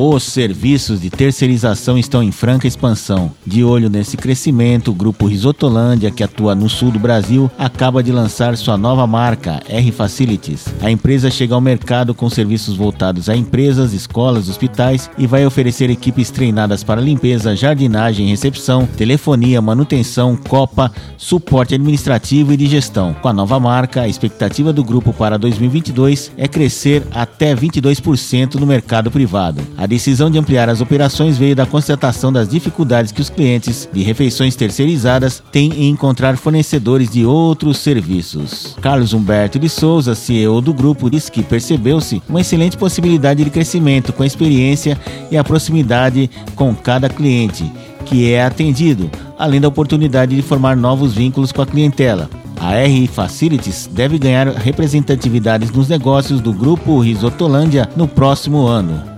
Os serviços de terceirização estão em franca expansão. De olho nesse crescimento, o grupo Risotolândia, que atua no sul do Brasil, acaba de lançar sua nova marca, R Facilities. A empresa chega ao mercado com serviços voltados a empresas, escolas, hospitais e vai oferecer equipes treinadas para limpeza, jardinagem, recepção, telefonia, manutenção, copa, suporte administrativo e de gestão. Com a nova marca, a expectativa do grupo para 2022 é crescer até 22% no mercado privado. A decisão de ampliar as operações veio da constatação das dificuldades que os clientes de refeições terceirizadas têm em encontrar fornecedores de outros serviços. Carlos Humberto de Souza, CEO do grupo, disse que percebeu-se uma excelente possibilidade de crescimento com a experiência e a proximidade com cada cliente que é atendido, além da oportunidade de formar novos vínculos com a clientela. A R Facilities deve ganhar representatividades nos negócios do grupo Risotolândia no próximo ano.